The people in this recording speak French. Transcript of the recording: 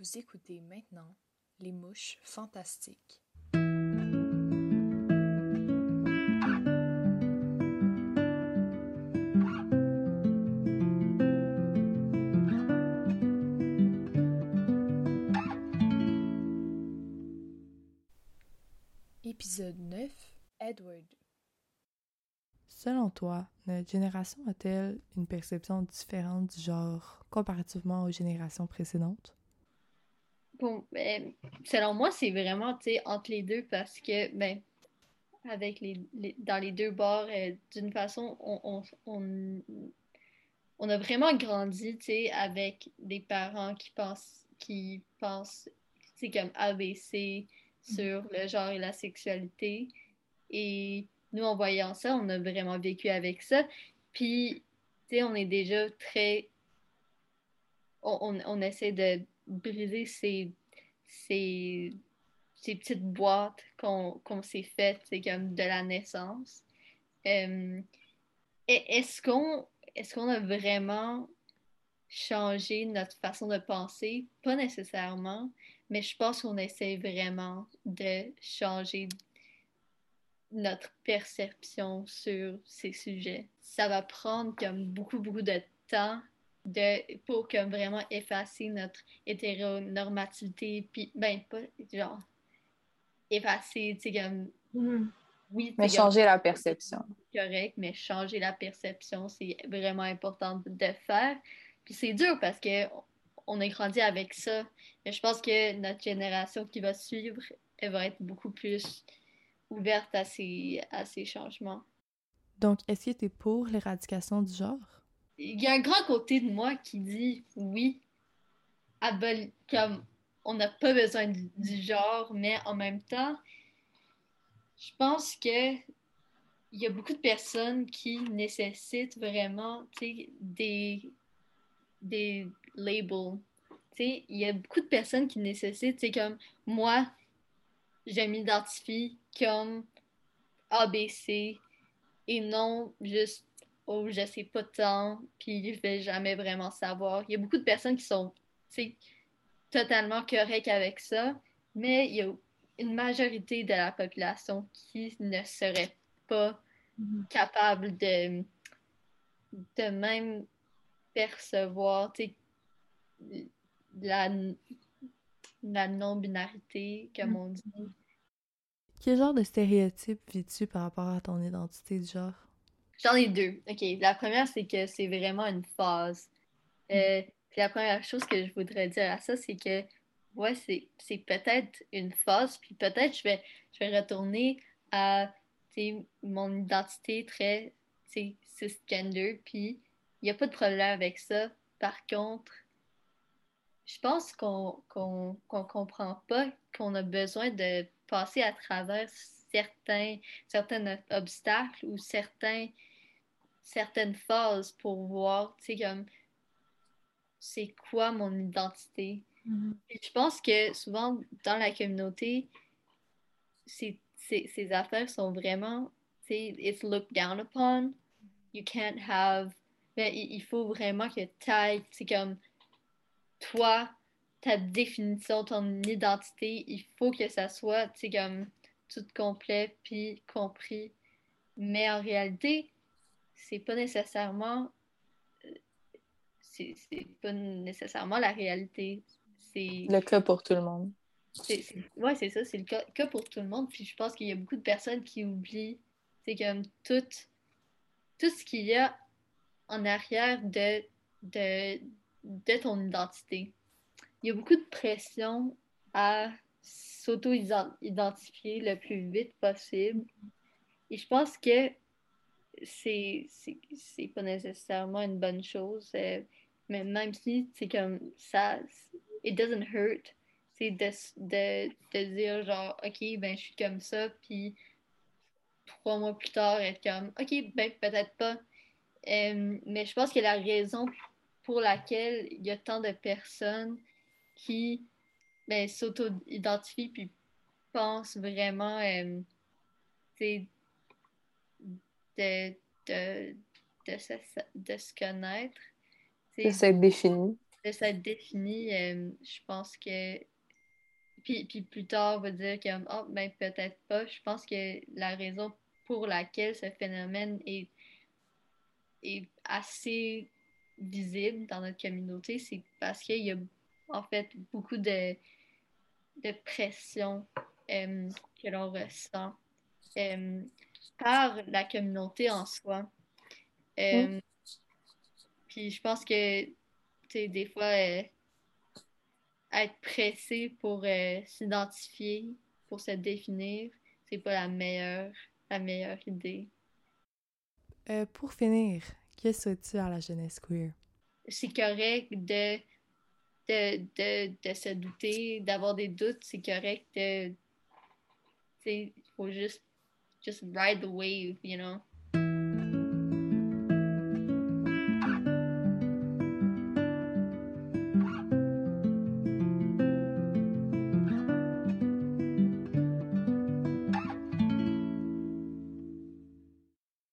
Vous écoutez maintenant Les Mouches Fantastiques. Épisode 9 Edward Selon toi, notre génération a-t-elle une perception différente du genre comparativement aux générations précédentes? Ben, selon moi, c'est vraiment entre les deux parce que, ben, avec les, dans les deux bords, euh, d'une façon, on, on, on, a vraiment grandi avec des parents qui pensent, qui pensent comme ABC sur le genre et la sexualité. Et nous, en voyant ça, on a vraiment vécu avec ça. Puis, tu sais, on est déjà très. On, on, essaie de briser ces, ces, ces petites boîtes qu'on s'est faites, c'est comme de la naissance. Euh, est-ce qu'on est a vraiment changé notre façon de penser? Pas nécessairement, mais je pense qu'on essaie vraiment de changer notre perception sur ces sujets. Ça va prendre comme beaucoup, beaucoup de temps de, pour comme vraiment effacer notre hétéronormativité, puis ben pas genre effacer, tu sais, comme mm-hmm. oui, mais changer la perception. Correct, mais changer la perception, c'est vraiment important de faire. Puis c'est dur parce que on a grandi avec ça, mais je pense que notre génération qui va suivre, elle va être beaucoup plus ouverte à ces, à ces changements. Donc, est-ce que tu es pour l'éradication du genre? Il y a un grand côté de moi qui dit oui, comme on n'a pas besoin du, genre, mais en même temps, je pense que il y a beaucoup de personnes qui nécessitent vraiment des, des labels. Il y a beaucoup de personnes qui nécessitent, comme moi, je m'identifie comme ABC et non juste oh je sais pas tant puis je vais jamais vraiment savoir. Il y a beaucoup de personnes qui sont totalement correctes avec ça, mais il y a une majorité de la population qui ne serait pas mm-hmm. capable de de même percevoir la, la non-binarité, comme mm. on dit. Quel genre de stéréotype vis-tu par rapport à ton identité de genre? J'en ai deux. OK. La première, c'est que c'est vraiment une phase. Euh, puis la première chose que je voudrais dire à ça, c'est que, ouais, c'est peut-être une phase, puis peut-être je vais, je vais retourner à mon identité très cisgender, puis il n'y a pas de problème avec ça. Par contre, je pense qu'on qu'on comprend pas qu'on a besoin de passer à travers certains, certains obstacles ou certains, certaines phases pour voir, tu sais, comme c'est quoi mon identité. Mm-hmm. Je pense que souvent dans la communauté, ces, ces affaires sont vraiment, tu sais, it's looked down upon. You can't have. Ben, il faut vraiment que tu ailles, c'est comme toi, ta définition, ton identité, il faut que ça soit, tu sais, comme tout complet puis compris. Mais en réalité, c'est pas nécessairement c'est pas nécessairement la réalité. C'est le cas pour tout le monde. Oui, c'est ça, c'est le cas, cas, pour tout le monde. Puis je pense qu'il y a beaucoup de personnes qui oublient, c'est comme tout, tout ce qu'il y a en arrière de, de, de ton identité. Il y a beaucoup de pression à s'auto-identifier le plus vite possible. Et je pense que c'est pas nécessairement une bonne chose. Euh, mais même si c'est comme ça, it doesn't hurt. C'est de, de, dire genre, OK, ben je suis comme ça, puis trois mois plus tard, être comme, OK, ben peut-être pas. Euh, mais je pense que la raison pour laquelle il y a tant de personnes qui ben, s'auto-identifient puis pensent vraiment euh, de, de, de, se, de se connaître. De s'être défini. de s'être défini, euh, je pense que. Puis, puis plus tard, on va dire que, oh, ben peut-être pas. Je pense que la raison pour laquelle ce phénomène est, est assez visible dans notre communauté, c'est parce qu'il y a en fait beaucoup de, de pression euh, que l'on ressent euh, par la communauté en soi. Mm. Puis je pense que des fois, euh, être pressé pour euh, s'identifier, pour se définir, c'est pas la meilleure, la meilleure idée. Euh, pour finir, que souhaites-tu à la jeunesse queer? C'est correct de, de, de, de, se douter, d'avoir des doutes, c'est correct de. Il faut juste just ride the wave, you know?